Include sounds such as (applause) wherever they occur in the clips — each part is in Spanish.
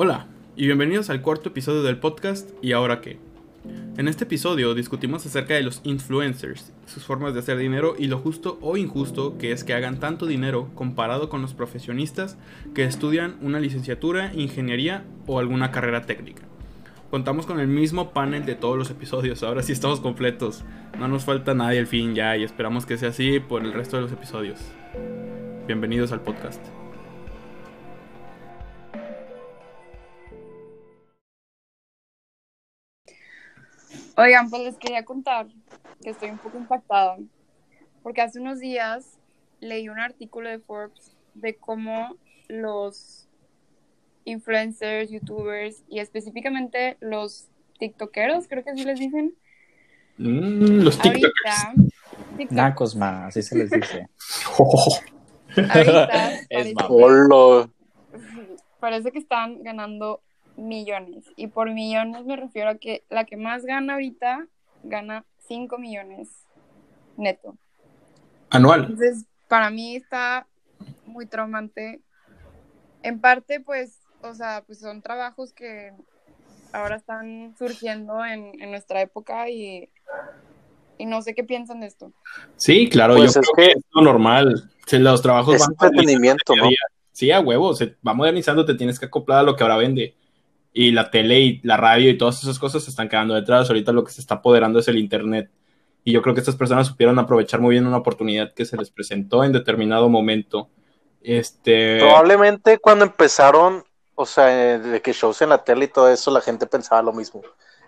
Hola y bienvenidos al cuarto episodio del podcast ¿Y ahora qué? En este episodio discutimos acerca de los influencers, sus formas de hacer dinero y lo justo o injusto que es que hagan tanto dinero comparado con los profesionistas que estudian una licenciatura, ingeniería o alguna carrera técnica. Contamos con el mismo panel de todos los episodios, ahora sí estamos completos. No nos falta nadie al fin ya y esperamos que sea así por el resto de los episodios. Bienvenidos al podcast. Oigan, pues les quería contar que estoy un poco impactada porque hace unos días leí un artículo de Forbes de cómo los influencers, youtubers y específicamente los tiktokeros, creo que así les dicen. Mm, los tiktokers. Ahorita, TikTok- Nacos más, así se les dice. (laughs) ahorita (laughs) Es parece, parece que están ganando millones. Y por millones me refiero a que la que más gana ahorita gana 5 millones neto. Anual. Entonces, para mí está muy traumante. En parte, pues, o sea, pues son trabajos que ahora están surgiendo en, en nuestra época y, y no sé qué piensan de esto. Sí, claro, Pues yo es creo que, que- es lo normal. Si los trabajos Es van entretenimiento, ¿no? Sí, a huevo, se va modernizando, te tienes que acoplar a lo que ahora vende. Y la tele y la radio y todas esas cosas se están quedando detrás. Ahorita lo que se está apoderando es el internet. Y yo creo que estas personas supieron aprovechar muy bien una oportunidad que se les presentó en determinado momento. Este. Probablemente cuando empezaron, o sea, eh, de que shows en la tele y todo eso, la gente pensaba lo mismo.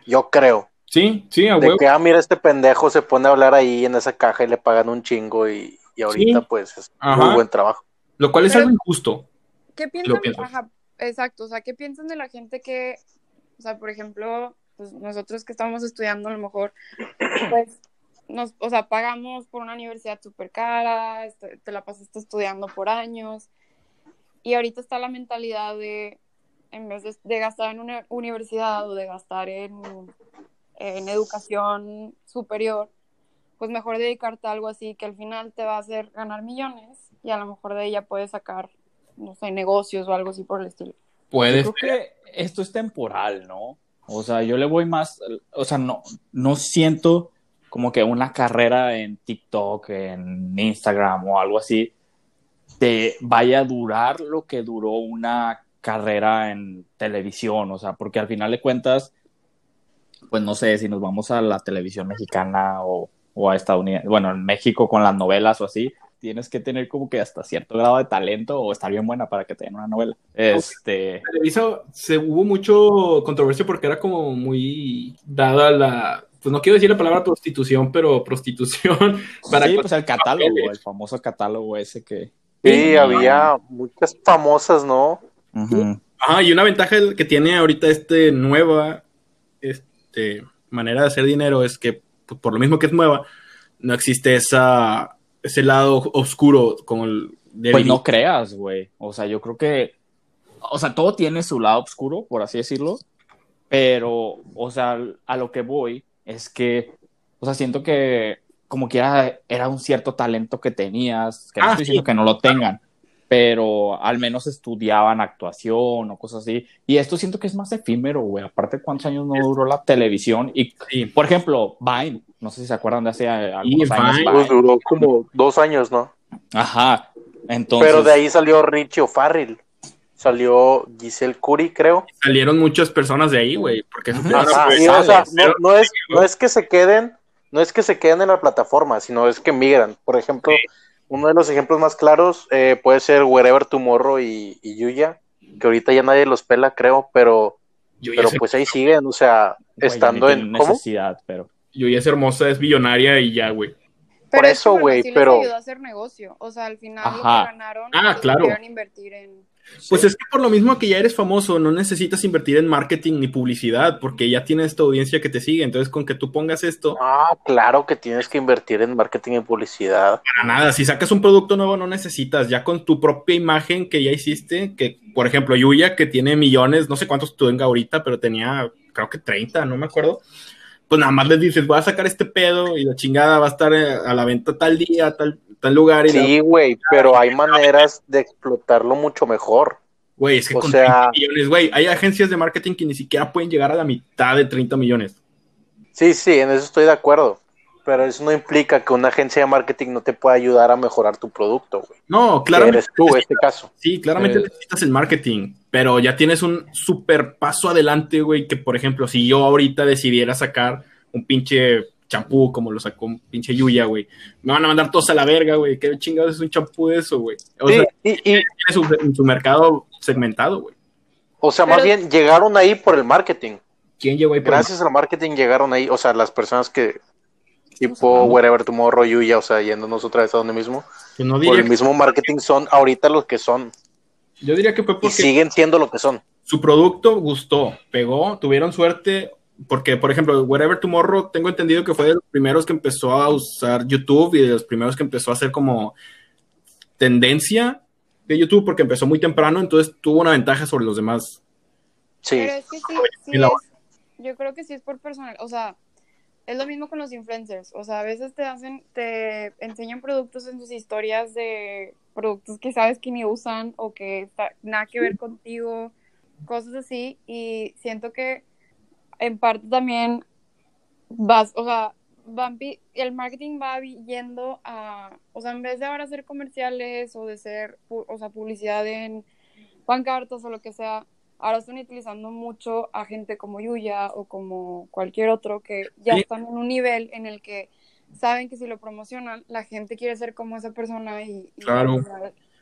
Yo creo. Sí, sí, a De huevo. que, ah, mira, este pendejo se pone a hablar ahí en esa caja y le pagan un chingo y, y ahorita Sí. pues es Ajá. muy buen trabajo. Lo cual es Pero- algo injusto. ¿Qué piensan? Ajá, exacto, o sea, ¿qué piensan de la gente que, o sea, por ejemplo, pues nosotros que estamos estudiando a lo mejor, pues, nos, o sea, pagamos por una universidad súper cara, este, te la pasaste estudiando por años, y ahorita está la mentalidad de, en vez de, gastar en una universidad o de gastar en, en educación superior, pues mejor dedicarte a algo así que al final te va a hacer ganar millones y a lo mejor de ella puedes sacar, no sé, negocios o algo así por el estilo. Puede Yo creo que esto es temporal, ¿no? O sea, yo le voy más, o sea, no, no siento como que una carrera en TikTok, en Instagram o algo así, te vaya a durar lo que duró una carrera en televisión, o sea, porque al final de cuentas, pues no sé, si nos vamos a la televisión mexicana o, o a estadounidense, bueno, en México con las novelas o así, tienes que tener como que hasta cierto grado de talento o estar bien buena para que te den una novela. Este, Televisa se hubo mucho controversia porque era como muy dada la, pues no quiero decir la palabra prostitución, pero prostitución (laughs) para sí, pues el catálogo, papeles. el famoso catálogo ese que... Sí, había muchas famosas, ¿no? Ujú. Ajá, y una ventaja que tiene ahorita este nueva este, manera de hacer dinero es que pues, por lo mismo que es nueva, no existe esa ese lado oscuro como el del Pues no creas, güey. O sea, yo creo que... O sea, todo tiene su lado oscuro, por así decirlo. Pero, o sea, a lo que voy es que... O sea, siento que como que era, era un cierto talento que tenías, que no Ah, estoy sí. diciendo que no lo tengan, pero al menos estudiaban actuación o cosas así. Y esto siento que es más efímero, güey. Aparte, ¿cuántos años no duró la televisión? Y, Sí. por ejemplo, Vine, no sé si se acuerdan de hace algunos años. Vine. Pues duró como dos años, ¿no? Ajá. Entonces, Pero de ahí salió Richie O'Farrill. Salió Giselle Curry, creo. salieron muchas personas de ahí, güey, porque supieron y, o sea, no, no es, no es que se queden, no es que se queden en la plataforma, sino es que migran. Por ejemplo, uno de los ejemplos más claros eh, puede ser Wherever Tomorrow y, y Yuya, que ahorita ya nadie los pela, creo, pero, pero pues ahí siguen, o sea, güey, estando en. necesidad, pero... yo ya es hermosa, es billonaria y ya, güey. Pero Por eso, güey, sí pero- les ayudó a hacer negocio. O sea, al final lo Ajá. que ganaron, Ah, lo claro. invertir en... Pues Sí. es que por lo mismo que ya eres famoso, no necesitas invertir en marketing ni publicidad, porque ya tienes esta audiencia que te sigue. Entonces, con que tú pongas esto, Ah, claro que tienes que invertir en marketing y publicidad. para nada. Si sacas un producto nuevo, no necesitas. Ya con tu propia imagen que ya hiciste, que por ejemplo, Yuya, que tiene millones, no sé cuántos tenga ahorita, pero tenía, creo que 30, no me acuerdo. Pues nada más les dices, voy a sacar este pedo y la chingada va a estar eh, a la venta tal día, tal, tal lugar. Y Sí, güey, pero hay maneras de explotarlo mucho mejor. Güey, es que O con sea- 30 millones, güey, hay agencias de marketing que ni siquiera pueden llegar a la mitad de 30 millones. Sí, sí, en eso estoy de acuerdo. Pero eso no implica que una agencia de marketing no te pueda ayudar a mejorar tu producto, güey. No, claramente. eres tú, este caso. Sí, claramente Eh. necesitas el marketing, pero ya tienes un super paso adelante, güey, que por ejemplo, si yo ahorita decidiera sacar un pinche champú como lo sacó un pinche Yuya, güey, me van a mandar todos a la verga, güey, ¿qué chingados es un champú de eso, güey? O Sí, sea, y, y- tiene su, su mercado segmentado, güey. o sea, más Pero- bien llegaron ahí por el marketing. ¿Quién llegó ahí por Gracias al marketing llegaron ahí, o sea, las personas que tipo. Wherever Tomorrow, Yuya, o sea, yéndonos otra vez a donde mismo. Que no Por el mismo marketing son ahorita los que son yo diría que fue y porque siguen siendo lo que son. su producto gustó, pegó, tuvieron suerte, porque, por ejemplo, Wherever Tomorrow, tengo entendido que fue de los primeros que empezó a usar YouTube y de los primeros que empezó a hacer como tendencia de YouTube, porque empezó muy temprano, entonces tuvo una ventaja sobre los demás. Sí. Pero es que sí, sí es- yo creo que sí es por personal, o sea, es lo mismo con los influencers, o sea, a veces te hacen, te enseñan productos en sus historias de productos que sabes que ni usan o que está- nada que ver contigo, cosas así, y siento que en parte también vas, o sea, van pi- el marketing va yendo a, o sea, en vez de ahora hacer comerciales o de ser, o sea, publicidad en pancartas o lo que sea, ahora están utilizando mucho a gente como Yuya o como cualquier otro que ya Sí. están en un nivel en el que saben que si lo promocionan, la gente quiere ser como esa persona y, y Claro.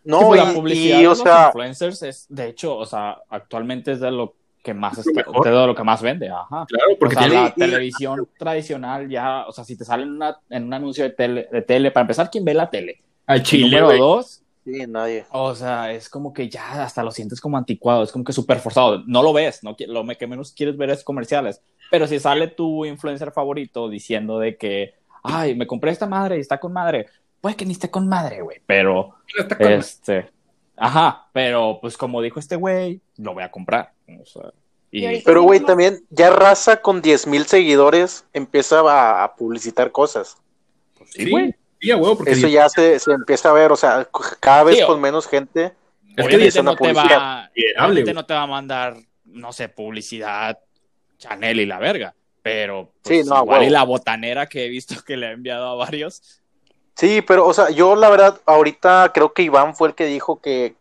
No, pues, la y- publicidad y, de o los sea, influencers es, de hecho, o sea, actualmente es de lo que más Es lo está- mejor. de lo que más vende, ajá. Claro, porque o sea, tiene- la y- televisión tradicional ya, o sea, si te sale en, una- en un anuncio de tele, de tele, para empezar, ¿quién ve la tele? al chile, número güey. dos, sí, nadie. o sea, es como que ya hasta lo sientes como anticuado, es como que súper forzado. No lo ves, no, lo que menos quieres ver es comerciales. Pero si sale tu influencer favorito diciendo de que, ay, me compré esta madre y está con madre, pues que ni esté con madre, güey. Pero, Está con- este, ajá, pero pues como dijo este güey, lo voy a comprar. O sea, y, Y ahorita- Pero, güey, también ya raza con 10 mil seguidores empieza a, a publicitar cosas. sí, güey. Sí, porque Eso ya se, se empieza a ver, o sea, cada vez con menos gente. Es que no te va, Viable, no te va a mandar, no sé, publicidad Chanel y la verga, pero Sí, pues, no, igual y la botanera que he visto que le ha enviado a varios. Sí, pero, o sea, yo la verdad, ahorita creo que Iván fue el que dijo que,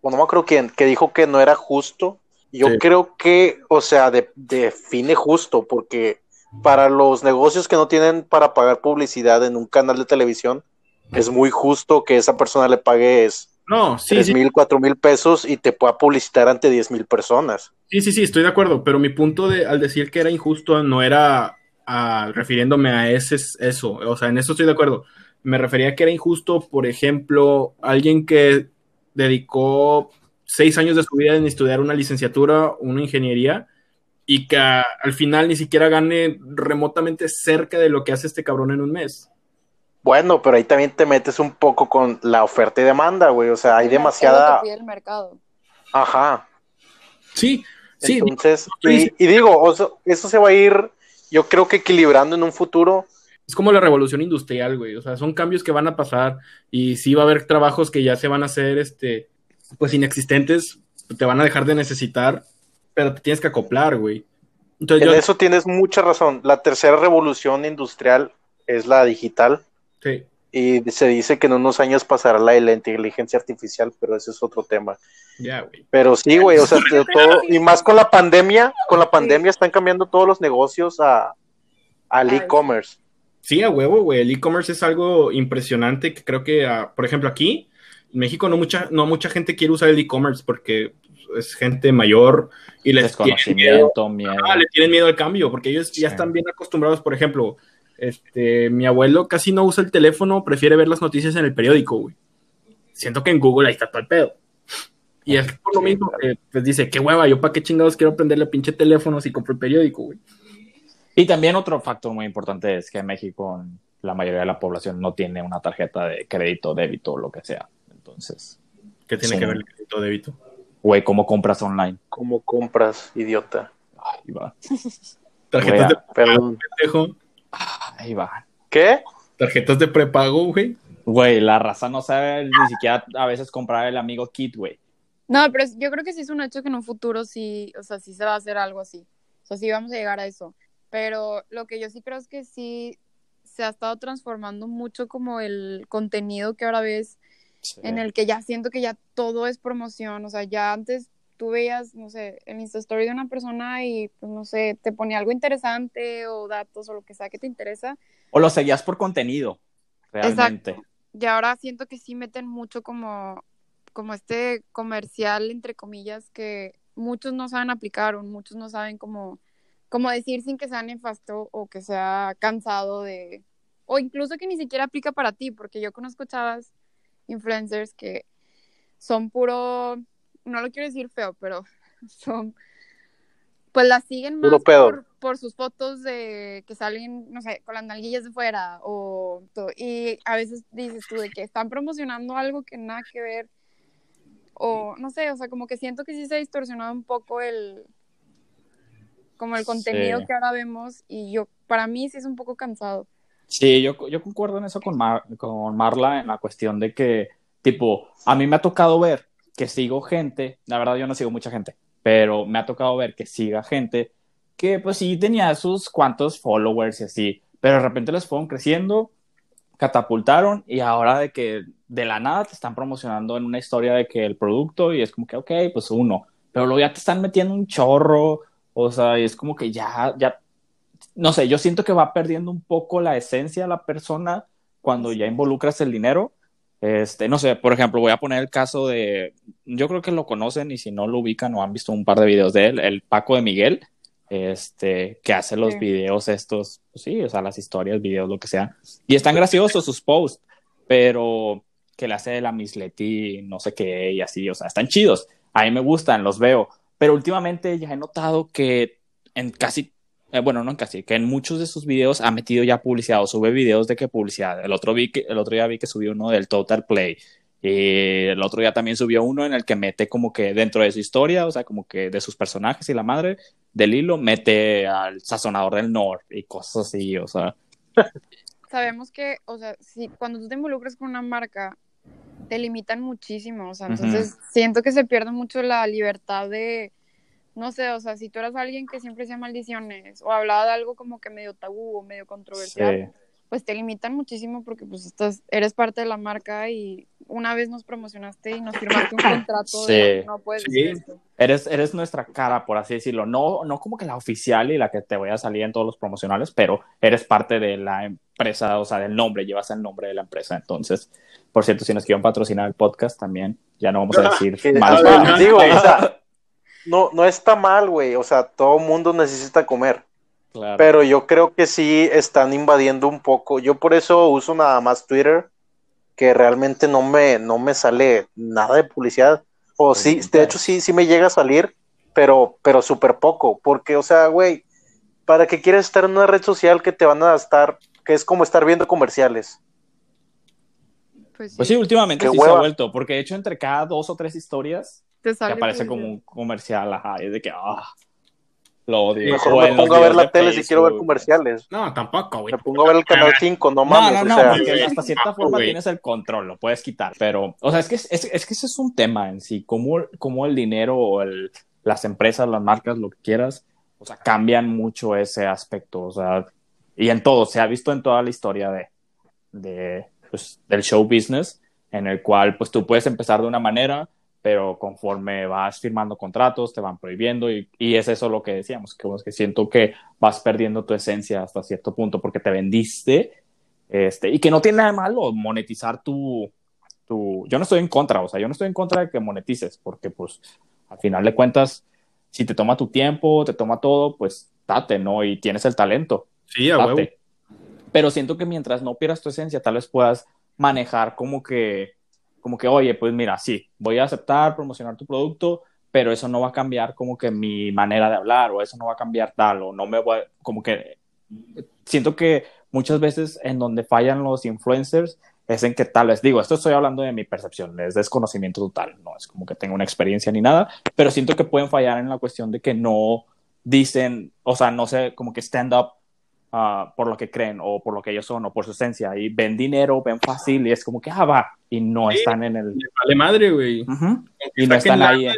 o no me acuerdo quién, que dijo que no era justo. Yo Sí. creo que, o sea, de- define justo, porque para los negocios que no tienen para pagar publicidad en un canal de televisión, es muy justo que esa persona le pagues No, sí, sí, mil, cuatro mil pesos y te pueda publicitar ante diez mil personas. sí, sí, sí, estoy de acuerdo, pero mi punto de, al decir que era injusto no era ah, refiriéndome a ese, eso, o sea, en eso estoy de acuerdo. Me refería a que era injusto, por ejemplo, alguien que dedicó seis años de su vida en estudiar una licenciatura, una ingeniería, y que al final ni siquiera gane remotamente cerca de lo que hace este cabrón en un mes. Bueno, pero ahí también te metes un poco con la oferta y demanda, güey. O sea, hay demasiada. el mercado. Ajá. Sí, sí, Entonces, y, y digo, o sea, eso se va a ir, yo creo que equilibrando en un futuro. Es como la revolución industrial, güey. O sea, son cambios que van a pasar y sí va a haber trabajos que ya se van a hacer, este, pues inexistentes, te van a dejar de necesitar, pero te tienes que acoplar, güey. Entonces En yo, eso tienes mucha razón. La tercera revolución industrial es la digital sí. y se dice que en unos años pasará la de la inteligencia artificial, pero ese es otro tema. Ya, güey. Pero sí, güey, o sea, (laughs) todo, y más con la pandemia, con la pandemia están cambiando todos los negocios a, al e-commerce. Sí, a huevo, güey. El e-commerce es algo impresionante que creo que, ah, por ejemplo, aquí en México no mucha, no mucha gente quiere usar el e-commerce porque es gente mayor y les tienen miedo miedo. Ah, le tienen miedo al cambio, porque ellos ya están bien acostumbrados, por ejemplo, este, mi abuelo casi no usa el teléfono, prefiere ver las noticias en el periódico, güey. Siento que en Google ahí está todo el pedo. Y es por lo mismo que pues dice, qué hueva, yo para qué chingados quiero prenderle pinche teléfono si compro el periódico, güey. Y también otro factor muy importante es que en México la mayoría de la población no tiene una tarjeta de crédito, débito o lo que sea. Entonces, ¿Qué tiene Sí. que ver el crédito débito? güey, ¿cómo compras online? ¿Cómo compras, idiota? Ahí va. Tarjetas Wea. de Perdón. pendejo, Ahí va. ¿Qué? tarjetas de prepago, güey. Güey, la raza no sabe ni siquiera a veces comprar el amigo kit, güey. No, pero yo creo que sí es un hecho que en un futuro sí, o sea, sí se va a hacer algo así. O sea, sí vamos a llegar a eso. Pero lo que yo sí creo es que sí se ha estado transformando mucho como el contenido que ahora ves, Sí. en el que ya siento que ya todo es promoción. O sea, ya antes tú veías, no sé, el Insta Story de una persona y, pues, no sé, te ponía algo interesante o datos o lo que sea que te interesa. O lo seguías por contenido, realmente. Y ahora siento que sí meten mucho como, como este comercial, entre comillas, que muchos no saben aplicar o muchos no saben cómo, cómo decir sin que sea nefasto o que sea cansado de... O incluso que ni siquiera aplica para ti, porque yo conozco chavas influencers que son puro, no lo quiero decir feo, pero (laughs) son, pues las siguen más por sus fotos de que salen, no sé, con las nalguillas de fuera o todo. Y a veces dices tú de que están promocionando algo que nada que ver o no sé, o sea, como que siento que sí se ha distorsionado un poco el como el contenido Sí. que ahora vemos y yo para mí sí es un poco cansado. Sí, yo, yo concuerdo en eso con, Mar- con Marla, en la cuestión de que, tipo, a mí me ha tocado ver que sigo gente, la verdad yo no sigo mucha gente, pero me ha tocado ver que siga gente que pues sí tenía sus cuantos followers y así, pero de repente les fueron creciendo, catapultaron y ahora de que de la nada te están promocionando en una historia de que el producto y es como que, ok, pues uno, pero luego ya te están metiendo un chorro, o sea, es como que ya, ya no sé, yo siento que va perdiendo un poco la esencia de la persona cuando ya involucras el dinero. Este, no sé, por ejemplo, voy a poner el caso de, yo creo que lo conocen y si no lo ubican o han visto un par de videos de él, el Paco de Miguel, este, que hace los Sí. videos estos, pues sí, o sea, las historias, videos, lo que sea. Y están graciosos sus posts, pero que le hace la Miss Leti, no sé qué, y así, o sea, están chidos. A mí me gustan, los veo. Pero últimamente ya he notado que en casi eh, bueno, no en casi, que en muchos de sus videos ha metido ya publicidad o sube videos de que publicidad. El otro, vi el otro día vi que subió uno del Total Play. Y el otro día también subió uno en el que mete como que dentro de su historia, o sea, como que de sus personajes y la madre del hilo, mete al sazonador del norte y cosas así, o sea. Sabemos que, o sea, si cuando tú te involucras con una marca, te limitan muchísimo, o sea, entonces siento que se pierde mucho la libertad de, no sé, o sea, si tú eras alguien que siempre hacía maldiciones o hablaba de algo como que medio tabú o medio controversial, Sí. Pues te limitan muchísimo porque pues estás, eres parte de la marca y una vez nos promocionaste y nos firmaste un contrato de Sí. no puedes Sí. decir esto. Eres, eres nuestra cara, por así decirlo. No, no como que la oficial y la que te voy a salir en todos los promocionales, pero eres parte de la empresa, o sea, del nombre, llevas el nombre de la empresa. Entonces, por cierto, si nos quieren patrocinar el podcast también, ya no vamos a decir (laughs) mal. a ver, digo, o sea, (laughs) no, no está mal, güey. O sea, todo mundo necesita comer. Claro. Pero yo creo que sí están invadiendo un poco. Yo por eso uso nada más Twitter, que realmente no me, no me sale nada de publicidad. O Pues sí, sí, de hecho sí, sí me llega a salir, pero, pero súper poco. Porque, o sea, güey, ¿para qué quieres estar en una red social que te van a estar, que es como estar viendo comerciales? Pues sí, Pues sí, últimamente Qué sí se ha vuelto, porque de hecho entre cada dos o tres historias te te sale aparece como un comercial, ajá, y es de que, ah, lo odio. Mejor O me pongo a ver la tele si quiero ver comerciales. No, tampoco, güey. Me pongo a ver el canal 5, no No, mames. no, no, o sea, porque hasta cierta Tampoco, forma tienes el control, lo puedes quitar, pero, o sea, es que, es, es que ese es un tema en sí, cómo, cómo el dinero o el, las empresas, las marcas, lo que quieras, o sea, cambian mucho ese aspecto, o sea, y en todo, se ha visto en toda la historia de, de pues, del show business, en el cual, pues, tú puedes empezar de una manera, pero conforme vas firmando contratos, te van prohibiendo y, y es eso lo que decíamos, que, que siento que vas perdiendo tu esencia hasta cierto punto porque te vendiste este, y que no tiene nada de malo monetizar tu, tu... Yo no estoy en contra, o sea, yo no estoy en contra de que monetices porque pues al final de cuentas, si te toma tu tiempo, te toma todo, pues date, ¿no? Y tienes el talento, Sí, a huevo. Pero siento que mientras no pierdas tu esencia, tal vez puedas manejar como que, como que, oye, pues mira, sí, voy a aceptar promocionar tu producto, pero eso no va a cambiar como que mi manera de hablar, o eso no va a cambiar tal, o no me voy, a- como que siento que muchas veces en donde fallan los influencers es en que tal vez, digo, esto estoy hablando de mi percepción, es desconocimiento total, no es como que tengo una experiencia ni nada, pero siento que pueden fallar en la cuestión de que no dicen, o sea, no sé, como que stand up ah, por lo que creen o por lo que ellos son o por su esencia y ven dinero, ven fácil y es como que, ah, va, y no Sí. están en el... Vale madre, güey. Y no están ahí. de-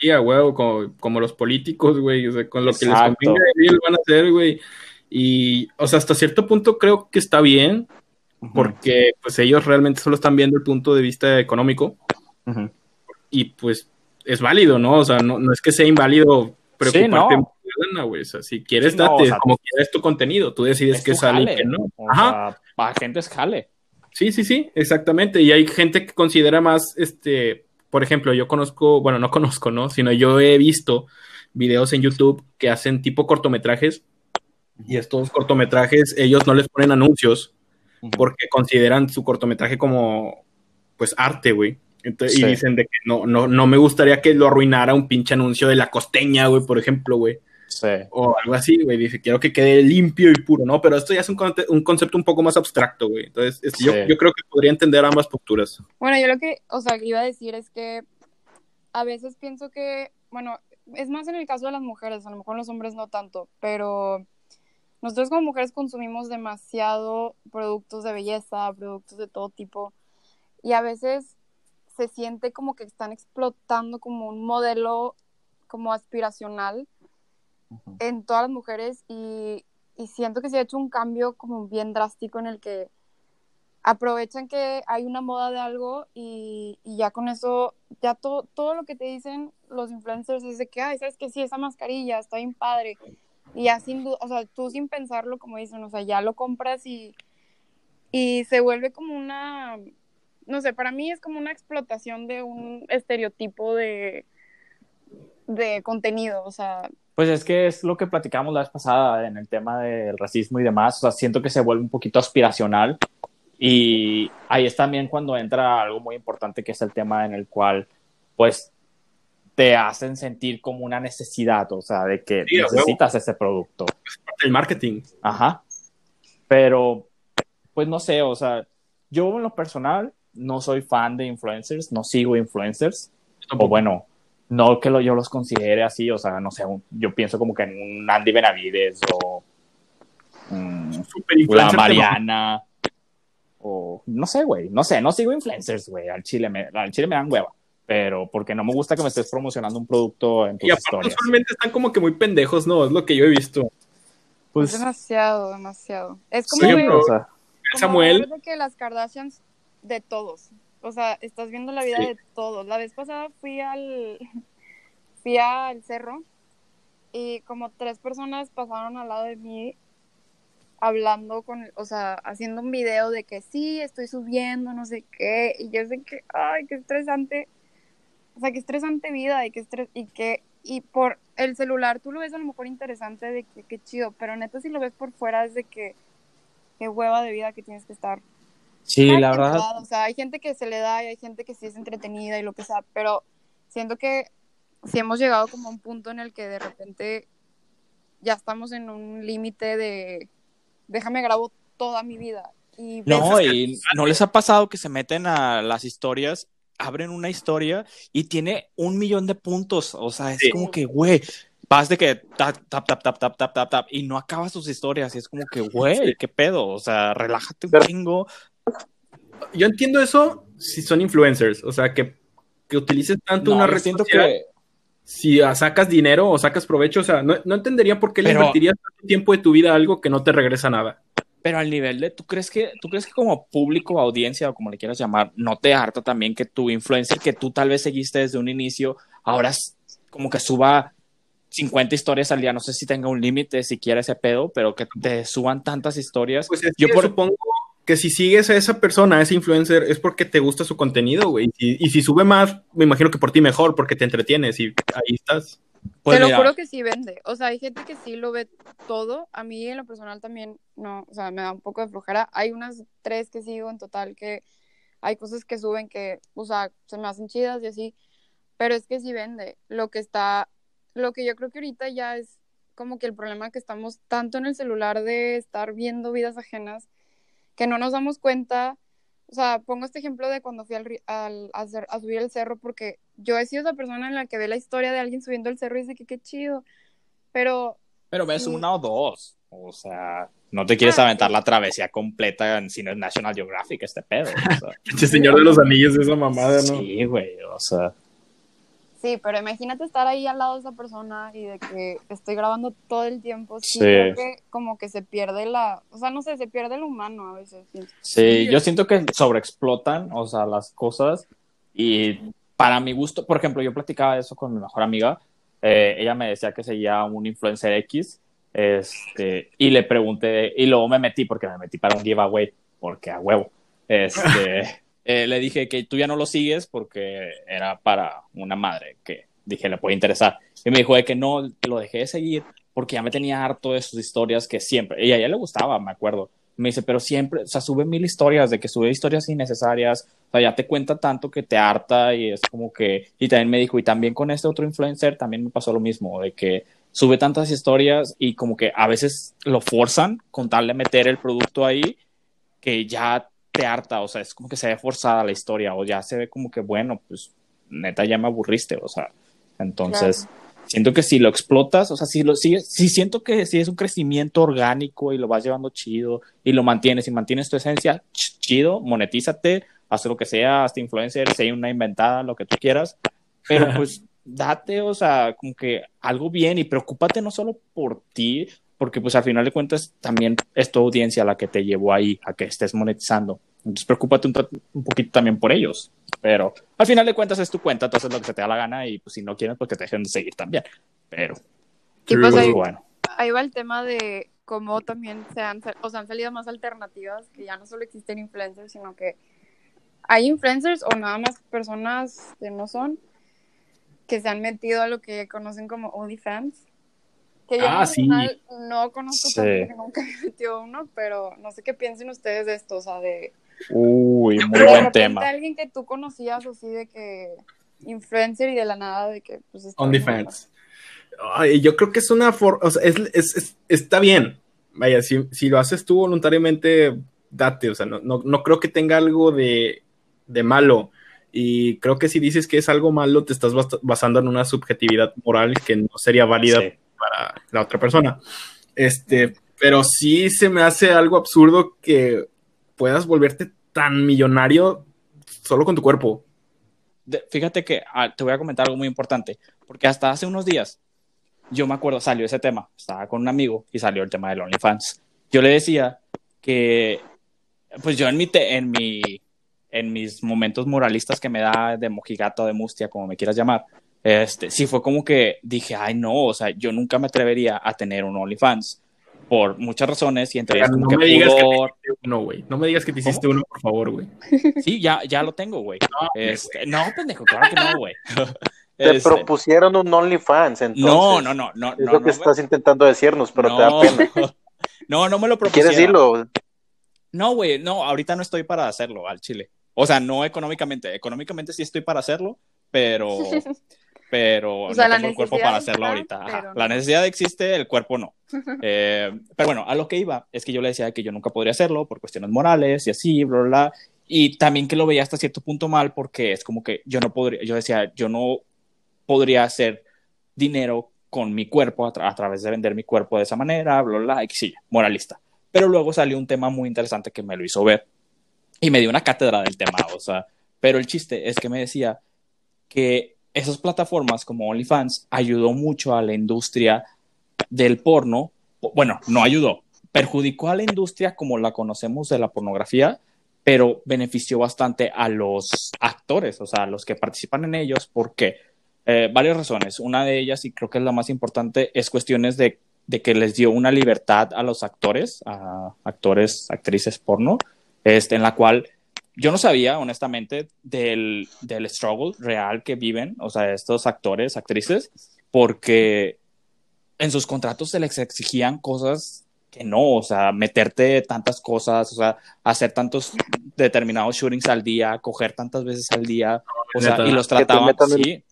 Sí, como, como los políticos, güey. O sea, con lo que les convenga ellos lo van a hacer, güey. Y, o sea, hasta cierto punto creo que está bien, porque pues ellos realmente solo están viendo el punto de vista económico y pues es válido, ¿no? O sea, no, no es que sea inválido preocuparte no. Lana, güey. O sea, si quieres, Sí, no, date, o sea, como quieres tu contenido, tú decides Es qué sale y qué no. O Ajá. sea, para gente es jale. Sí, sí, sí, exactamente. Y hay gente que considera más, este, por ejemplo, yo conozco, bueno, no (laughs) conozco, ¿no? Sino yo he visto videos en YouTube que hacen tipo cortometrajes y estos cortometrajes ellos no les ponen anuncios porque consideran su cortometraje como, pues, arte, güey. Entonces, Sí. Y dicen de que no, no, no me gustaría que lo arruinara un pinche anuncio de la costeña, güey, por ejemplo, güey Sí. o algo así, güey. Dice, quiero que quede limpio y puro, ¿no? Pero esto ya es un, conte- un concepto un poco más abstracto, güey. Entonces, yo, Sí. yo creo que podría entender ambas posturas. Bueno, yo lo que, o sea, iba a decir es que a veces pienso que, bueno, es más en el caso de las mujeres, a lo mejor los hombres no tanto, pero nosotros como mujeres consumimos demasiado productos de belleza, productos de todo tipo, y a veces se siente como que están explotando como un modelo como aspiracional En todas las mujeres y, y siento que se ha hecho un cambio como bien drástico en el que aprovechan que hay una moda de algo y, y ya con eso, ya todo todo lo que te dicen los influencers es de que, ay, sabes que sí, esa mascarilla está bien padre. Y ya sin duda, o sea, tú sin pensarlo, como dicen, o sea, ya lo compras y, y se vuelve como una, no sé, para mí es como una explotación de un estereotipo de, de contenido, o sea, Pues es que es lo que platicamos la vez pasada en el tema del racismo y demás. O sea, siento que se vuelve un poquito aspiracional. Y ahí es también cuando entra algo muy importante que es el tema en el cual, pues, te hacen sentir como una necesidad, o sea, de que Sí, a huevo. necesitas ese producto. Parte del marketing. Ajá. Pero, pues no sé, o sea, yo en lo personal no soy fan de influencers, no sigo influencers. O bueno, no que lo, yo los considere así, o sea, no sé, un- yo pienso como que en un Andy Benavides o Super la Mariana o no sé, güey, no sé, no sigo influencers, güey, al chile me, al chile me dan hueva, pero porque no me gusta que me estés promocionando un producto en tus Y aparte, historias. usualmente están como que muy pendejos, ¿no? Es lo que yo he visto. Pues, es demasiado, demasiado. Es Sí, como, de- pero- o sea, como Samuel, ver de que las Kardashians de todos. O sea, estás viendo la vida Sí. de todos. La vez pasada fui al (laughs) fui al cerro y como tres personas pasaron al lado de mí hablando con, o sea, haciendo un video de que sí, estoy subiendo, no sé qué, y yo sé que, ay, qué estresante, o sea, qué estresante vida y qué estres y que, y por el celular tú lo ves a lo mejor interesante de que qué chido, pero neta si lo ves por fuera es de que qué hueva de vida que tienes que estar. Sí, Cada la verdad, da, O sea, hay gente que se le da y hay gente que sí es entretenida y lo que sea, pero siento que sí hemos llegado como a un punto en el que de repente ya estamos en un límite de déjame grabo toda mi vida. Y No, y no les ha pasado que se meten a las historias, abren una historia y tiene un millón de puntos. O sea, es Sí. como que, güey, vas de que tap, tap, tap, tap, tap, tap, tap, tap, y no acabas tus historias. Y es como que, güey, qué pedo. O sea, relájate un chingo. Yo entiendo eso si son influencers. O sea, que, que utilices tanto No, una red siento social, que, si ah, sacas dinero o sacas provecho. O sea, no, no entendería por qué le invertirías tanto tiempo de tu vida a algo que no te regresa nada. pero al nivel de, ¿tú crees que, tú crees que como público, audiencia o como le quieras llamar, no te harta también que tu influencer que tú tal vez seguiste desde un inicio, ahora es como que suba 50 historias al día, no sé si tenga un límite siquiera ese pedo, pero que te suban tantas historias. Pues es Yo por- supongo que si sigues a esa persona, a ese influencer, es porque te gusta su contenido, güey. Y, y si sube más, me imagino que por ti mejor, porque te entretienes y ahí estás. Pues te lo mira, juro que sí vende. O sea, hay gente que sí lo ve todo. A mí en lo personal también no, o sea, me da un poco de flojera. Hay unas tres que sigo en total que hay cosas que suben que, o sea, se me hacen chidas y así. Pero es que sí vende. Lo que está, lo que yo creo que ahorita ya es como que el problema que estamos tanto en el celular de estar viendo vidas ajenas que no nos damos cuenta. O sea, pongo este ejemplo de cuando fui al, ri- al- a, hacer- a subir el cerro porque yo he sido esa persona en la que ve la historia de alguien subiendo el cerro y dice que qué chido. Pero Pero ves Sí. una o dos, o sea, No te quieres Ah, aventar sí. la travesía completa en si no es National Geographic, este pedo. o sea. Pinche (laughs) señor de los anillos, esa mamada, ¿no? Sí, güey, o sea. Sí, pero imagínate estar ahí al lado de esa persona y de que estoy grabando todo el tiempo. Sí, Sí. creo que como que se pierde la, o sea, no sé, se pierde el humano a veces. Sí. yo siento que sobreexplotan, o sea, las cosas. Y para mi gusto, por ejemplo, yo platicaba eso con mi mejor amiga. eh, ella me decía que seguía un influencer X. Este, y le pregunté, y luego me metí, porque me metí para un giveaway, porque a huevo. (laughs) Este, eh, le dije que tú ya no lo sigues porque era para una madre que dije le puede interesar. Y me dijo de que no, lo dejé de seguir porque ya me tenía harto de sus historias que siempre, y a ella le gustaba, me acuerdo. Me dice, pero siempre, o sea, sube mil historias, de que sube historias innecesarias, o sea, ya te cuenta tanto que te harta y es como que, y también me dijo, y también con este otro influencer también me pasó lo mismo, de que sube tantas historias y como que a veces lo forzan con tal de meter el producto ahí que ya te harta, o sea, es como que se ve forzada la historia o ya se ve como que, bueno, pues neta ya me aburriste, o sea, entonces siento que si lo explotas, o sea, si lo sigues, si siento que si es un crecimiento orgánico y lo vas llevando chido y lo mantienes y mantienes tu esencia ch- chido, monetízate, haz lo que sea, haz influencer, sé una inventada, lo que tú quieras, pero (laughs) pues date, o sea, como que algo bien y preocúpate no solo por ti, porque pues al final de cuentas también es tu audiencia la que te llevó ahí a que estés monetizando. Entonces preocúpate un, un poquito también por ellos. Pero al final de cuentas es tu cuenta, entonces lo que se te da la gana y pues si no quieres pues que te dejen de seguir también. Pero Y pues pues ahí, bueno. ahí va el tema de cómo también se han, o sea, han salido más alternativas, que ya no solo existen influencers, sino que hay influencers o nada más personas que no son, que se han metido a lo que conocen como OnlyFans. Que yo Ah, sí. no conozco Sí. nunca me metido uno, pero no sé qué piensen ustedes de esto, o sea, de, Uy, muy buen tema. alguien que tú conocías así de que influencer y de la nada de que pues está OnlyFans. Ay, yo creo que es una forma, o sea, es, es- es- está bien. Vaya, si, si lo haces tú voluntariamente, date, o sea, no, no, no creo que tenga algo de, de malo. Y creo que si dices que es algo malo, te estás bas- basando en una subjetividad moral que no sería válida Sí. para la otra persona. Este, pero sí se me hace algo absurdo que puedas volverte tan millonario solo con tu cuerpo. Fíjate que ah, te voy a comentar algo muy importante, porque hasta hace unos días, yo me acuerdo, salió ese tema, estaba con un amigo y salió el tema del OnlyFans. Yo le decía que, pues yo en mi, te- en mi, en mis momentos moralistas que me da de mojigato, de mustia, como me quieras llamar, este, sí fue como que dije, ay no, o sea, yo nunca me atrevería a tener un OnlyFans por muchas razones y entre ellas como No que me digas que te pudor. hiciste uno, güey. No me digas que te hiciste uno, por favor, güey. Sí, ya, ya lo tengo, güey. No, Este, no, pendejo, claro que no, (laughs) güey. Te Este, propusieron un OnlyFans, entonces. no, no, no, no, Es no, lo que no, estás intentando decirnos, pero te da no. pena. (laughs) No, no me lo propusieron. ¿Quieres decirlo? No, güey, no, ahorita no estoy para hacerlo al chile. O sea, no económicamente. Económicamente sí estoy para hacerlo, pero, (laughs) pero O sea, no tengo el cuerpo para hacerlo ahorita. Ajá. La necesidad existe, el cuerpo no. (laughs) Eh, pero bueno, a lo que iba es que yo le decía que yo nunca podría hacerlo por cuestiones morales y así, bla, bla, bla. Y también que lo veía hasta cierto punto mal porque es como que yo no podría, yo decía, yo no podría hacer dinero con mi cuerpo a, tra- a través de vender mi cuerpo de esa manera, bla, bla, bla, y sí, moralista. Pero luego salió un tema muy interesante que me lo hizo ver y me dio una cátedra del tema, o sea, pero el chiste es que me decía que esas plataformas como OnlyFans ayudó mucho a la industria del porno, bueno, no ayudó, perjudicó a la industria como la conocemos de la pornografía, pero benefició bastante a los actores, o sea, a los que participan en ellos, porque eh, varias razones. Una de ellas, y creo que es la más importante, es cuestiones de, de que les dio una libertad a los actores, a actores, actrices porno, este, en la cual yo no sabía, honestamente, del, del struggle real que viven, o sea, estos actores, actrices, porque en sus contratos se les exigían cosas que no, o sea, meterte tantas cosas, o sea, hacer tantos determinados shootings al día, coger tantas veces al día, o sea, y los trataban, metan en- sí,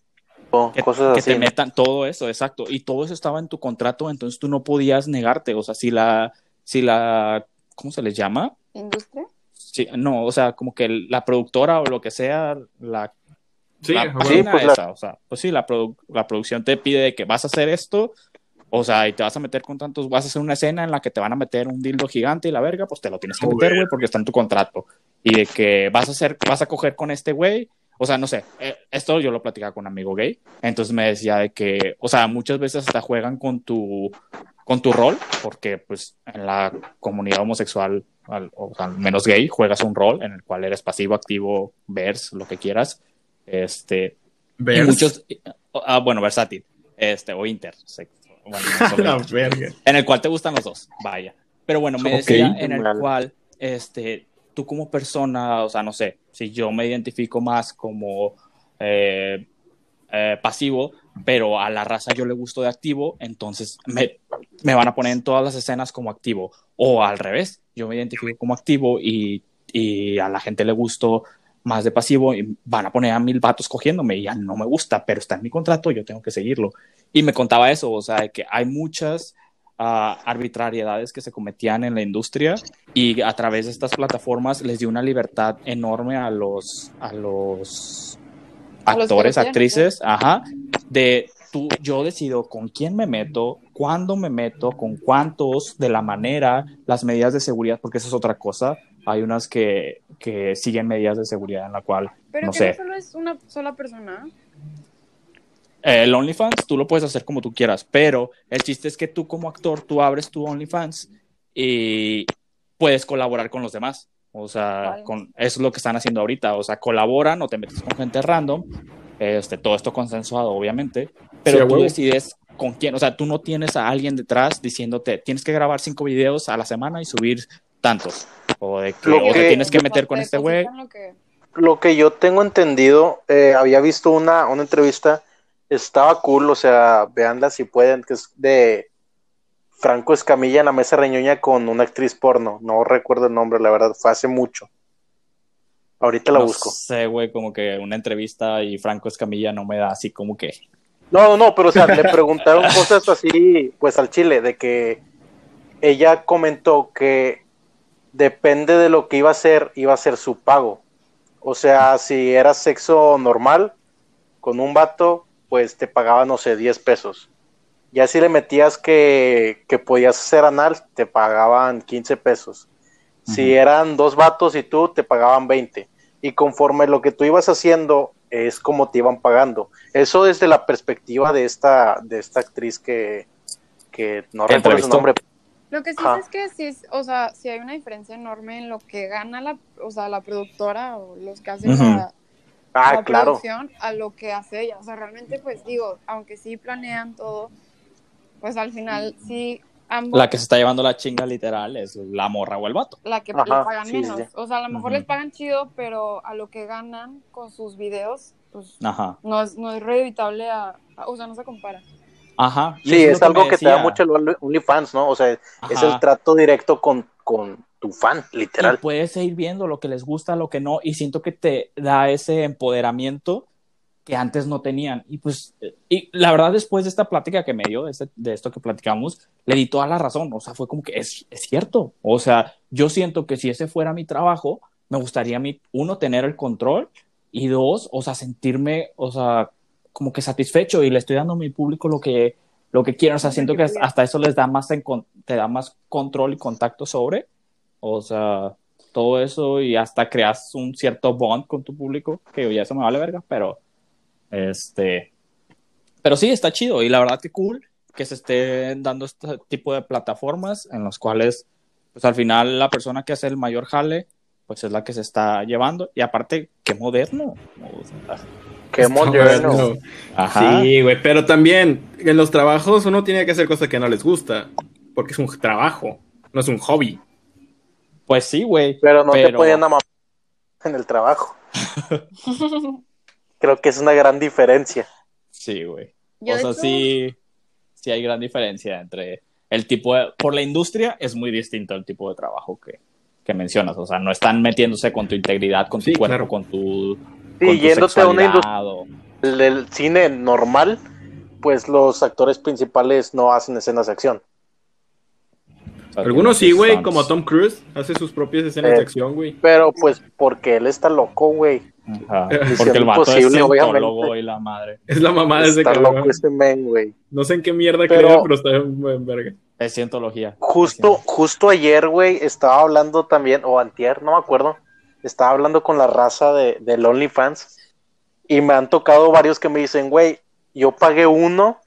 O que, cosas que así. te metan todo eso, exacto, y todo eso estaba en tu contrato, entonces tú no podías negarte, o sea, si la, si la, ¿cómo se les llama? ¿Industria? Sí, no, o sea, como que la productora o lo que sea, la, Sí, la página pues la- esa, o sea, pues sí, la, produ- la producción te pide que vas a hacer esto, O sea, y te vas a meter con tantos, vas a hacer una escena en la que te van a meter un dildo gigante y la verga, pues te lo tienes que meter, güey, porque está en tu contrato. Y de que vas a hacer, vas a coger con este güey, o sea, no sé, eh, esto yo lo platicaba con un amigo gay, entonces me decía de que, o sea, muchas veces hasta juegan con tu, con tu rol, porque pues en la comunidad homosexual, al, o al menos gay, juegas un rol en el cual eres pasivo, activo, vers, lo que quieras, este, y muchos, ah, bueno, versátil, este, o inter, bueno, (laughs) no en el cual te gustan los dos, vaya. Pero bueno, me decía en el Vale. cual, este, tú como persona, o sea, no sé, si yo me identifico más como eh, eh, pasivo, pero a la raza yo le gusto de activo, entonces me, me van a poner en todas las escenas como activo. O al revés, yo me identifico como activo y, y a la gente le gusto más de pasivo y van a poner a mil vatos cogiéndome y ya no me gusta, pero está en mi contrato, yo tengo que seguirlo. Y me contaba eso, o sea, de que hay muchas ah, arbitrariedades que se cometían en la industria y a través de estas plataformas les dio una libertad enorme a los, a los actores, actrices, ajá, de tú, yo decido con quién me meto, cuándo me meto, con cuántos, de la manera, las medidas de seguridad, porque eso es otra cosa. Hay unas que, que siguen medidas de seguridad en la cual, Pero no que sé, no solo es una sola persona. eh, el OnlyFans tú lo puedes hacer como tú quieras, pero el chiste es que tú como actor, tú abres tu OnlyFans y puedes colaborar con los demás. O sea, Vale. con, eso es lo que están haciendo ahorita. O sea, colaboran o te metes con gente random. Este, todo esto consensuado, obviamente. Pero Sí, tú decides con quién. O sea, tú no tienes a alguien detrás diciéndote, tienes que grabar cinco videos a la semana y subir tantos. O de que, o te tienes que meter con te este güey. depositan lo que- Lo que yo tengo entendido, eh, había visto una, una entrevista, estaba cool, o sea, veanla si pueden, que es de Franco Escamilla en la mesa reñoña con una actriz porno, no recuerdo el nombre, la verdad, fue hace mucho. Ahorita la No busco. sé, güey, como que una entrevista y Franco Escamilla no me da así como que. No, no, no, pero o sea, le preguntaron (laughs) cosas así, pues al chile, de que ella comentó que depende de lo que iba a hacer, iba a ser su pago. O sea, si era sexo normal con un vato, pues te pagaba, no sé, 10 pesos. Ya si le metías que, que podías hacer anal, te pagaban 15 pesos. Si eran dos vatos y tú, te pagaban 20. Y conforme lo que tú ibas haciendo, es como te iban pagando. Eso desde la perspectiva de esta, de esta actriz que, que no ¿Te recuerdo su nombre. Lo que sí Ajá. es que sí, es- o sea, sí hay una diferencia enorme en lo que gana la, o sea, la productora o los que hacen la, Ah, la claro. producción a lo que hace ella. O sea, realmente, pues digo, aunque sí planean todo, pues al final sí ambos La que se está llevando la chinga literal es la morra o el vato. la que Ajá, le pagan sí, menos. sí. O sea, a lo mejor les pagan chido, pero a lo que ganan con sus videos, pues Ajá. no es, no es reditable a, a- o sea, no se compara. Ajá. Y Sí, es algo que te da mucho el Only- OnlyFans, ¿no? O sea, es el trato directo con, con tu fan, Y literal. puedes ir viendo lo que les gusta, lo que no, y siento que te da ese empoderamiento que antes no tenían. Y pues, eh, y la verdad, después de esta plática que me dio, de, este- de esto que platicamos, le di toda la razón. O sea, fue como que es, es cierto. O sea, yo siento que si ese fuera mi trabajo, me gustaría a mí, uno, tener el control y dos, o sea, sentirme, o sea, como que satisfecho y le estoy dando a mi público lo que, lo que quieren. O sea, siento que hasta eso les da más, en te da más control y contacto sobre. O sea, todo eso y hasta creas un cierto bond con tu público, que ya eso me vale verga, pero este, pero sí, está chido y la verdad que cool que se estén dando este tipo de plataformas en los cuales, pues al final la persona que hace el mayor jale, pues es la que se está llevando y aparte, qué moderno. Qué moderno. moderno. Ajá. Sí, güey, pero también en los trabajos uno tiene que hacer cosas que no les gusta, porque es un trabajo, no es un hobby. Pues sí, güey. Pero no te pero- ponían a mamar en el trabajo. (laughs) (laughs) Creo que es una gran diferencia. Sí, güey. Yo, o sea, hecho, sí, sí hay gran diferencia entre el tipo de... Por la industria es muy distinto el tipo de trabajo que, que mencionas. O sea, no están metiéndose con tu integridad, con tu Sí, cuerpo, claro. con tu... Sí, con tu yéndote a una o- El, el cine normal, pues los actores principales no hacen escenas de acción. Algunos sí, güey, como Tom Cruise, hace sus propias escenas Eh. de acción, güey. Pero pues porque él está loco, güey. Ajá, Porque el vato es obviamente. y la madre. Es la mamá de ese Está cabrón. loco ese men, güey. No sé en qué mierda Pero- crea, pero está en verga. Es cientología. Justo, justo ayer, güey, estaba hablando también, o antier, no me acuerdo. Estaba hablando con la raza de, del OnlyFans. Y me han tocado varios que me dicen, güey, yo pagué uno,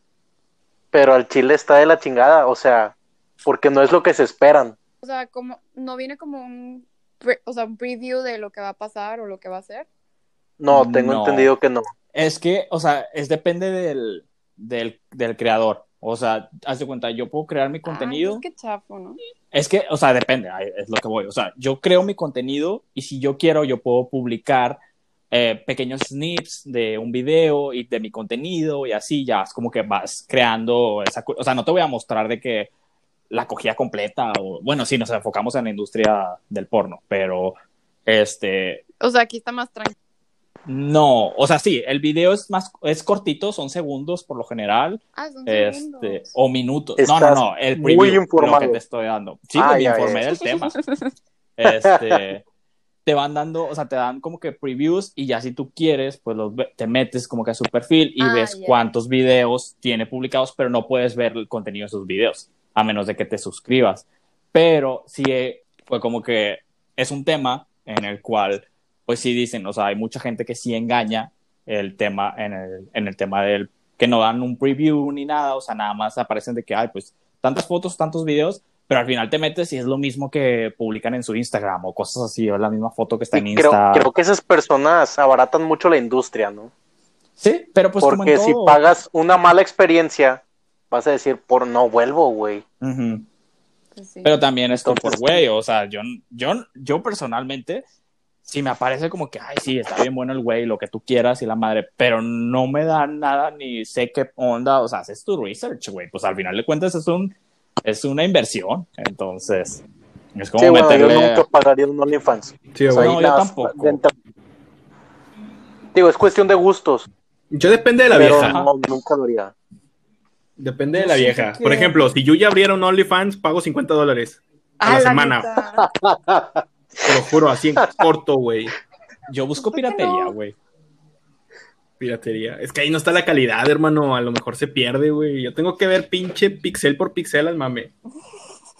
pero al chile está de la chingada. O sea, porque no es lo que se esperan. O sea, como, no viene como un, pre- o sea, un preview de lo que va a pasar o lo que va a ser. No, tengo No. entendido que no. Es que, o sea, es depende del, del, del creador. O sea, haz de cuenta, yo puedo crear mi contenido. Ay, es que chafo, ¿no? Es que, o sea, depende, es lo que voy. O sea, yo creo mi contenido y si yo quiero, yo puedo publicar eh, pequeños snips de un video y de mi contenido y así ya es como que vas creando esa. O sea, no te voy a mostrar de que la cogía completa o, bueno, sí, nos enfocamos en la industria del porno, pero este, O sea, aquí está más tranquilo. no, o sea, sí, el video es más, es cortito, son segundos por lo general, Ah, son este, segundos. o minutos. no, Estás no, no, el muy preview, informado. lo que te estoy dando. Sí, Ah, me informé del tema. (laughs) Este, te van dando, o sea, te dan como que previews y ya si tú quieres, pues los te metes como que a su perfil y Ah, ves ya. cuántos videos tiene publicados, pero no puedes ver el contenido de sus videos, a menos de que te suscribas. Pero sí eh, fue como que es un tema en el cual, pues sí dicen, o sea, hay mucha gente que sí engaña el tema, en el, en el tema del que no dan un preview ni nada, o sea, nada más aparecen de que, ay, pues tantas fotos, tantos videos, pero al final te metes y es lo mismo que publican en su Instagram o cosas así, o es la misma foto que está en Y creo, creo que esas personas abaratan mucho la industria, ¿no? Sí, pero pues como Porque en si todo. pagas una mala experiencia, vas a decir, por no vuelvo, güey. Pues sí. Pero también esto por güey, o sea, yo, yo, yo personalmente, si me aparece como que, ay, sí, está bien bueno el güey, lo que tú quieras y la madre, pero no me da nada ni sé qué onda, o sea, haces tu research, güey, pues al final de cuentas es un, es una inversión, entonces, es como Sí, bueno, meterle... yo nunca pagaría un OnlyFans. Sí, O sea. No, yo las- tampoco. Digo, es cuestión de gustos, Yo depende de la pero vieja. no, nunca lo haría. Depende de la vieja. qué- Por ejemplo, si yo ya abriera un OnlyFans, pago 50 dólares. a Ah, la semana. neta. (laughs) Te lo juro, así en corto, güey. Yo busco ¿Por qué piratería, güey. Piratería. Es que ahí no está la calidad, hermano. A lo mejor se pierde, güey. Yo tengo que ver pinche pixel por pixel al mame.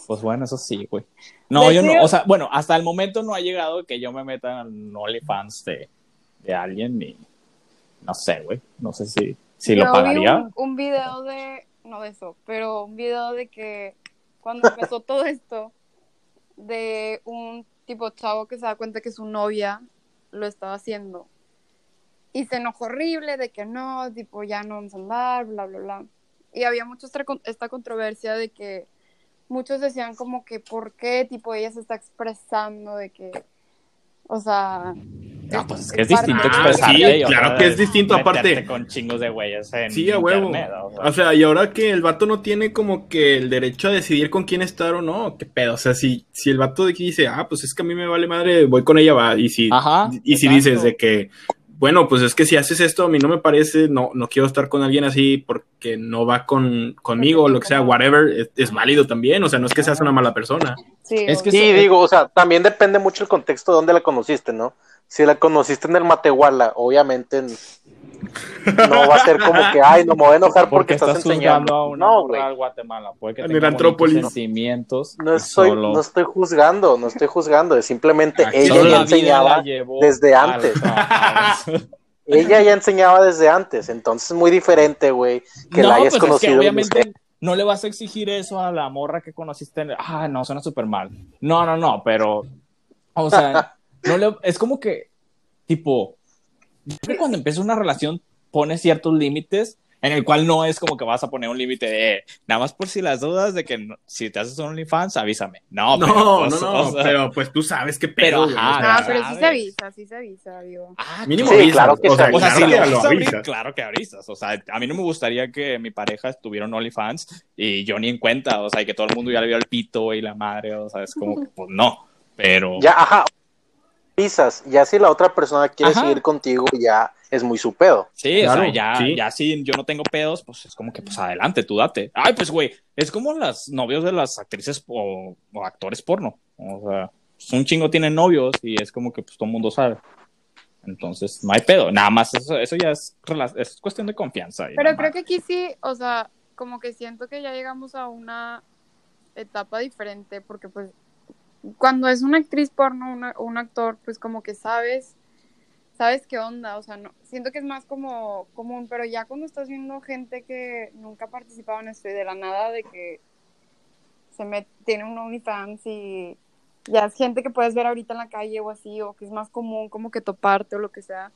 Pues bueno, eso sí, güey. No, ¿De yo no, o sea, bueno, hasta el momento no ha llegado que yo me meta en OnlyFans de, de alguien ni, no sé, güey, no sé si, si lo vi pagaría. Un, un video de, no de eso, pero un video de que cuando empezó (laughs) todo esto, de un tipo chavo que se da cuenta que su novia lo estaba haciendo. Y se enojó horrible de que no, tipo, ya no vamos a andar, bla, bla, bla. Y había mucho esta, con- esta controversia de que muchos decían como que, ¿por qué? Tipo, ella se está expresando de que, o sea... No, pues es que es distinto Ah, expresarte. sí, claro que es distinto, aparte. con chingos de güeyes en Sí, a huevo. internet, o sea. O sea, y ahora que el vato no tiene como que el derecho a decidir con quién estar o no, qué pedo. O sea, si, si el vato de aquí dice, ah, pues es que a mí me vale madre, voy con ella, va. Y si, Ajá, y si dices de que, bueno, pues es que si haces esto, a mí no me parece, no, no quiero estar con alguien así porque no va con, conmigo o lo que sea, whatever, es, es válido también. O sea, no es que seas una mala persona. Sí, Es que. Sí, eso- digo, o sea, también depende mucho el contexto de dónde la conociste, ¿no? Si la conociste en el Matehuala, obviamente no va a ser como que, ay, no me voy a enojar porque, porque estás, estás enseñando. a una no, güey. al Guatemala. Puede que En el Antrópolis. sentimientos. No y estoy, solo- no estoy juzgando, no estoy juzgando, es simplemente Aquí ella ya enseñaba, desde antes. (laughs) ella ya enseñaba desde antes, entonces es muy diferente, güey, que no, la hayas pues es que conocido. obviamente no le vas a exigir eso a la morra que conociste. en- Ah, no, suena súper mal. No, no, no, pero, o sea, (laughs) no le, es como que, tipo, que cuando empieza una relación pones ciertos límites en el cual no es como que vas a poner un límite de, nada más por si las dudas de que no- si te haces un OnlyFans, avísame. No, No, pero, no, pues, no, o sea, pero pues tú sabes qué Pero, pedo, güey. ajá, Ah, pero sí se avisa, sí se avisa, digo. ah, Mínimo Sí, avisas, claro que o sea, sí. O sea, claro si lo abrir, avisas. claro que avisas. O sea, a mí no me gustaría que mi pareja estuviera en OnlyFans y yo ni en cuenta. O sea, y que todo el mundo ya le vio el pito y la madre. O sea, es como que, pues no. Pero. Ya, ajá, ya si la otra persona quiere Ajá. seguir contigo, ya es muy su pedo. Sí, Claro, o sea, ya, sí. ya si yo no tengo pedos, pues es como que, pues adelante, tú date. Ay, pues, güey, es como las novios de las actrices o, o actores porno. O sea, pues, un chingo tienen novios y es como que, pues, todo el mundo sabe. Entonces, no hay pedo. Nada más, eso, eso ya es, es cuestión de confianza. Pero creo más. que aquí sí, o sea, como que siento que ya llegamos a una etapa diferente, porque pues cuando es una actriz porno una- o un actor, pues como que sabes, sabes qué onda, o sea, no, siento que es más como común, pero ya cuando estás viendo gente que nunca ha participado en esto y de la nada de que se met, tiene un OnlyFans y ya es gente que puedes ver ahorita en la calle o así, o que es más común como que toparte o lo que sea.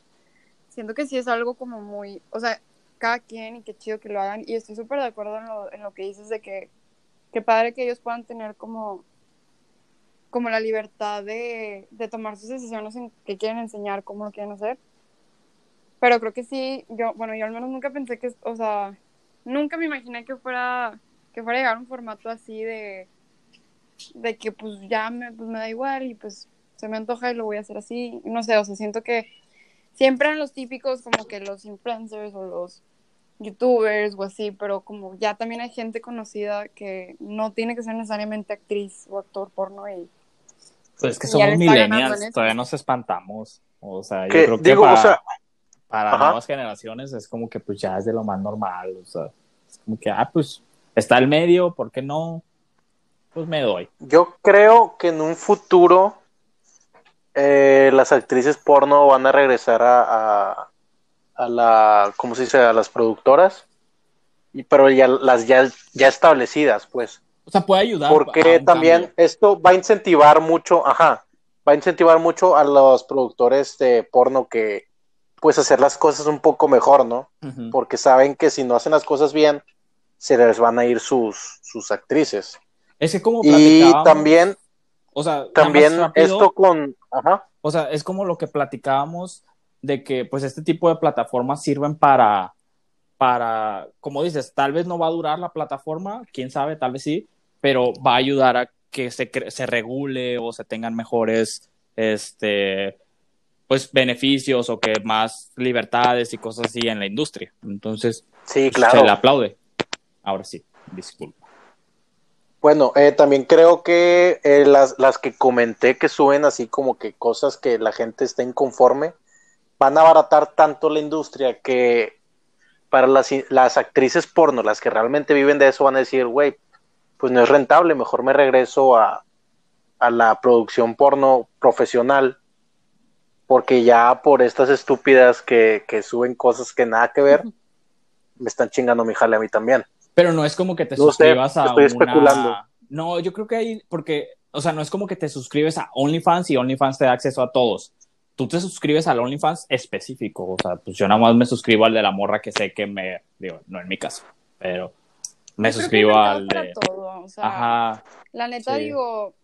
Siento que sí es algo como muy, o sea, cada quien y qué chido que lo hagan. Y estoy súper de acuerdo en lo, en lo que dices de que qué padre que ellos puedan tener como, como la libertad de, de tomar sus decisiones en qué quieren enseñar, cómo lo quieren hacer. Pero creo que sí, yo, bueno, yo al menos nunca pensé que, o sea, nunca me imaginé que fuera, que fuera a llegar a un formato así de, de que pues ya me, pues, me da igual y pues se me antoja y lo voy a hacer así. No sé, o sea, siento que siempre eran los típicos como que los influencers o los youtubers o así, pero como ya también hay gente conocida que no tiene que ser necesariamente actriz o actor porno y Pues es que somos millennials, todavía nos espantamos. O sea, yo creo que digo, para, o sea, para ajá. nuevas generaciones es como que pues ya es de lo más normal. O sea, es como que, ah, pues está el medio, ¿por qué no? Pues me doy. yo creo que en un futuro eh, las actrices porno van a regresar a, a, a la, ¿cómo se dice? A las productoras, y, pero ya las ya, ya establecidas, pues. O sea, puede ayudar. Porque también cambio. esto va a incentivar mucho, ajá, va a incentivar mucho a los productores de porno que pues hacer las cosas un poco mejor, ¿no? Porque saben que si no hacen las cosas bien, se les van a ir sus, sus actrices. Es que como Y también, o sea, también rápido, esto con, ajá, O sea, es como lo que platicábamos de que pues este tipo de plataformas sirven para, para, como dices, tal vez no va a durar la plataforma, quién sabe, tal vez sí, pero va a ayudar a que se, se regule o se tengan mejores, este, pues beneficios o que más libertades y cosas así en la industria. Entonces, sí, pues, se claro. le aplaude. Ahora sí, disculpa. Bueno, eh, también creo que eh, las, las que comenté que suben así como que cosas que la gente está inconforme, van a abaratar tanto la industria que para las, las actrices porno, las que realmente viven de eso, van a decir, güey, pues no es rentable, mejor me regreso a, a la producción porno profesional, porque ya por estas estúpidas que, que suben cosas que nada que ver, me están chingando mi jale a mí también. Pero no es como que te No sé, suscribas a estoy una... especulando. No, yo creo que hay, porque, o sea, no es como que te suscribes a OnlyFans y OnlyFans te da acceso a todos. Tú te suscribes al OnlyFans específico, o sea, pues yo nada más me suscribo al de la morra que sé que me, digo, no en mi caso, pero me Yo creo que suscribo al para de... todo, o sea, Ajá, La neta, Sí. digo,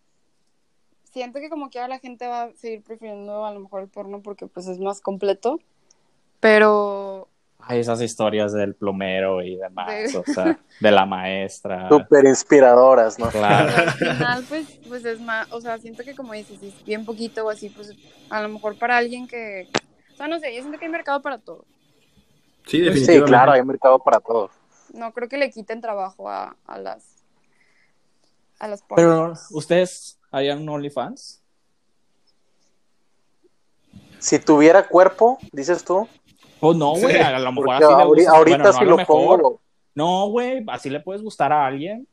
siento que como que ahora la gente va a seguir prefiriendo a lo mejor el porno porque pues es más completo, pero hay esas historias del plomero y demás, De- o sea, de la maestra. (laughs) Súper inspiradoras, ¿no? Claro. al final pues, pues es más, o sea, siento que como dices, si es bien poquito o así, pues a lo mejor para alguien que, o sea, no sé, yo siento que hay mercado para todo. Sí, Sí, definitivamente. claro, hay mercado para todos. No creo que le quiten trabajo a, a las a las. Pero, ¿ustedes harían un OnlyFans? Si tuviera cuerpo, dices tú, Pues no, güey, a lo mejor así le ahori- gustas- ahorita bueno, no, si lo mejor. pongo, No, güey, así le puedes gustar a alguien.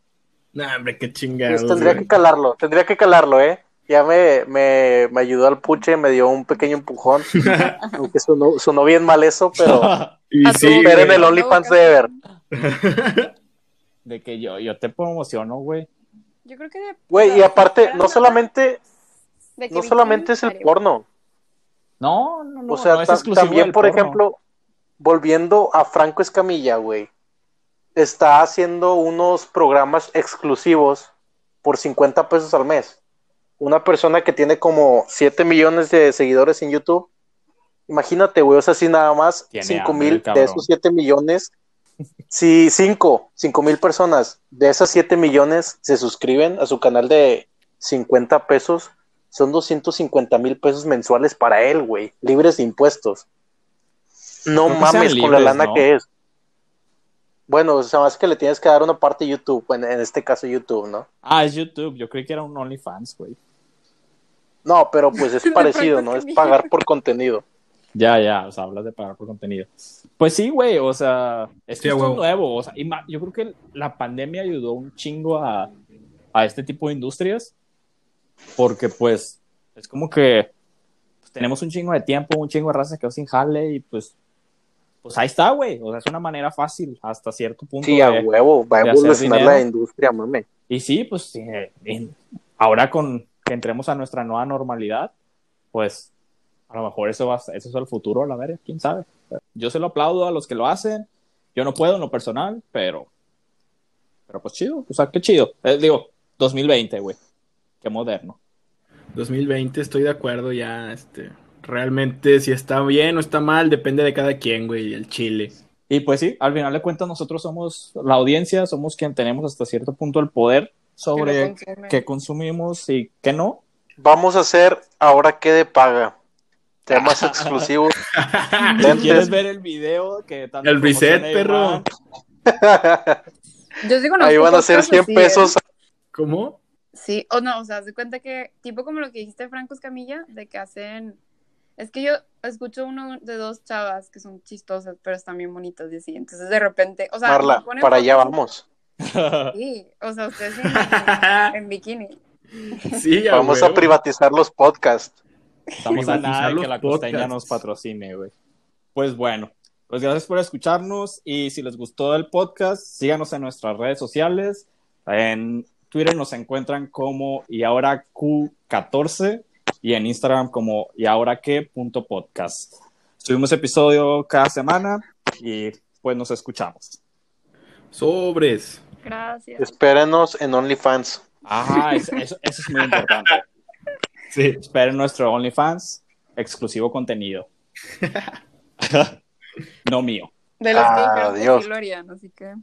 Nah, hombre, qué chingados. pues tendría güey. que calarlo, tendría que calarlo, ¿eh? Ya me, me, me ayudó al puche, me dio un pequeño empujón, (laughs) aunque sonó, sonó bien mal eso, pero (laughs) Y sí, güey. el OnlyFans de Ever. De que yo, yo te promociono, güey. Yo creo que de- Güey, y aparte, no solamente, de que no solamente es el porno, No, no, no. o sea, no es también, por porno. ejemplo, volviendo a Franco Escamilla, güey, está haciendo unos programas exclusivos por 50 pesos al mes. Una persona que tiene como 7 millones de seguidores en YouTube. Imagínate, güey, o sea, si nada más Tiene 5 hambre, mil de esos 7 millones, si 5, 5 mil personas de esas 7 millones se suscriben a su canal de 50 pesos, son 250 mil pesos mensuales para él, güey, libres de impuestos. No mames con la lana ¿no? que es. Bueno, o sea, más que le tienes que dar una parte a YouTube, en, en este caso YouTube, ¿no? Ah, es YouTube. Yo creí que era un OnlyFans, güey. No, pero pues es (laughs) parecido, ¿no? Es pagar (laughs) por contenido. Ya, ya, o sea, hablas de pagar por contenido. Pues sí, güey, o sea, es Sí, que a esto es huevo. nuevo, o sea, y yo creo que la pandemia ayudó un chingo a, a este tipo de industrias, porque pues es como que pues, tenemos un chingo de tiempo, un chingo de raza que quedó sin jale y pues, pues ahí está, güey, o sea, es una manera fácil hasta cierto punto. Sí, a de- huevo, va a evolucionar la industria, mame. y sí, pues sí, eh, en- ahora con que entremos a nuestra nueva normalidad, pues a lo mejor eso va, a- eso es el futuro, a la verga, quién sabe. Yo se lo aplaudo a los que lo hacen. Yo no puedo en lo personal, pero pero pues chido, o sea, qué chido. Eh, digo, 2020, güey. Qué moderno. 2020, estoy de acuerdo ya, este, realmente si está bien o está mal, depende de cada quien, güey, el chile. Y pues sí, al final de cuentas nosotros somos la audiencia, somos quien tenemos hasta cierto punto el poder sobre qué consumimos y qué no. Vamos a hacer ahora qué de paga. Temas (laughs) exclusivos. Quieres ver el video que tanto El reset, perro. Yo sí conozco Ahí van a ser podcasts 100 así, ¿eh? pesos. ¿Cómo? Sí, o no, o sea, se cuenta que, tipo como lo que dijiste Franco Escamilla, de que hacen. Es que yo escucho uno de dos chavas que son chistosas, pero están bien bonitas y así. Entonces, de repente, o sea, Marla, me ponen para allá vamos. Sí, o sea, ustedes (laughs) en, en bikini. Sí, a Vamos a privatizar los podcasts. Estamos a nada de que la costeña podcasts. nos patrocine, güey. Pues bueno, pues gracias por escucharnos y si les gustó el podcast, síganos en nuestras redes sociales. En Twitter nos encuentran como y ahora Q14 y en Instagram como y ahora qué punto podcast. Subimos episodio cada semana y pues nos escuchamos. Sobres. Gracias. Espérenos en OnlyFans. Ah, eso, eso- eso es muy importante. (laughs) Sí. Esperen nuestro OnlyFans, exclusivo contenido. (laughs) (laughs) no mío. De los que Ah, que Dios. sí lo harían, así que.